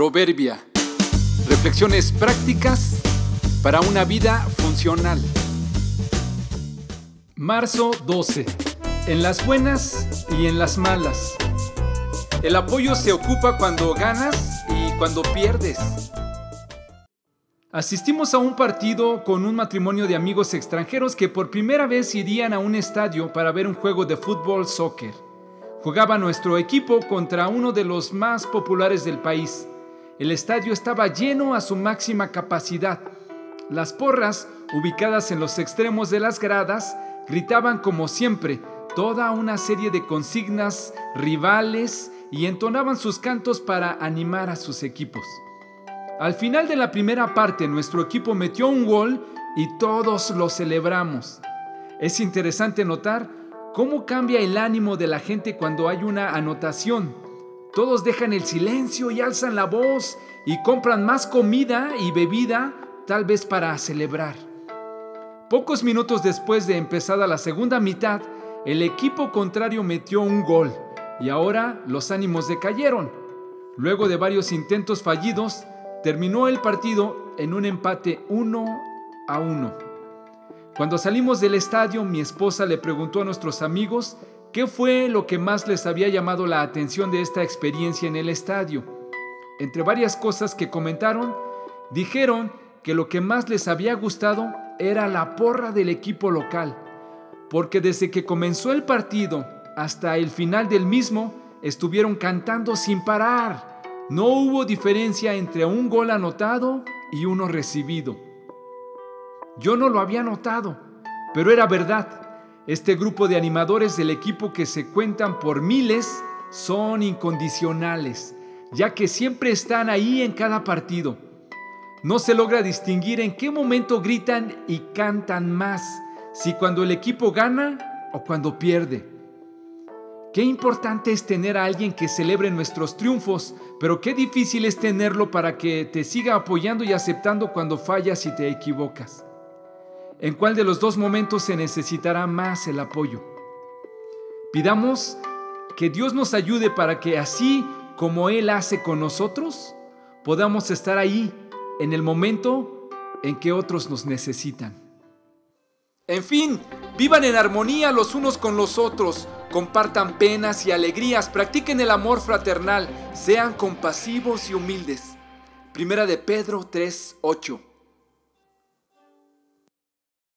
Proverbia. Reflexiones prácticas para una vida funcional. Marzo 12. En las buenas y en las malas. El apoyo se ocupa cuando ganas y cuando pierdes. Asistimos a un partido con un matrimonio de amigos extranjeros que por primera vez irían a un estadio para ver un juego de fútbol soccer. Jugaba nuestro equipo contra uno de los más populares del país. El estadio estaba lleno a su máxima capacidad. Las porras, ubicadas en los extremos de las gradas, gritaban como siempre toda una serie de consignas rivales y entonaban sus cantos para animar a sus equipos. Al final de la primera parte nuestro equipo metió un gol y todos lo celebramos. Es interesante notar ¿Cómo cambia el ánimo de la gente cuando hay una anotación? Todos dejan el silencio y alzan la voz y compran más comida y bebida, tal vez para celebrar. Pocos minutos después de empezada la segunda mitad, el equipo contrario metió un gol y ahora los ánimos decayeron. Luego de varios intentos fallidos, terminó el partido en un empate 1 a 1. Cuando salimos del estadio, mi esposa le preguntó a nuestros amigos qué fue lo que más les había llamado la atención de esta experiencia en el estadio. Entre varias cosas que comentaron, dijeron que lo que más les había gustado era la porra del equipo local, porque desde que comenzó el partido hasta el final del mismo, estuvieron cantando sin parar. No hubo diferencia entre un gol anotado y uno recibido. Yo no lo había notado, pero era verdad. Este grupo de animadores del equipo que se cuentan por miles son incondicionales, ya que siempre están ahí en cada partido. No se logra distinguir en qué momento gritan y cantan más, si cuando el equipo gana o cuando pierde. Qué importante es tener a alguien que celebre nuestros triunfos, pero qué difícil es tenerlo para que te siga apoyando y aceptando cuando fallas y te equivocas. ¿En cuál de los dos momentos se necesitará más el apoyo? Pidamos que Dios nos ayude para que así como Él hace con nosotros, podamos estar ahí en el momento en que otros nos necesitan. En fin, vivan en armonía los unos con los otros, compartan penas y alegrías, practiquen el amor fraternal, sean compasivos y humildes. Primera de Pedro 3:8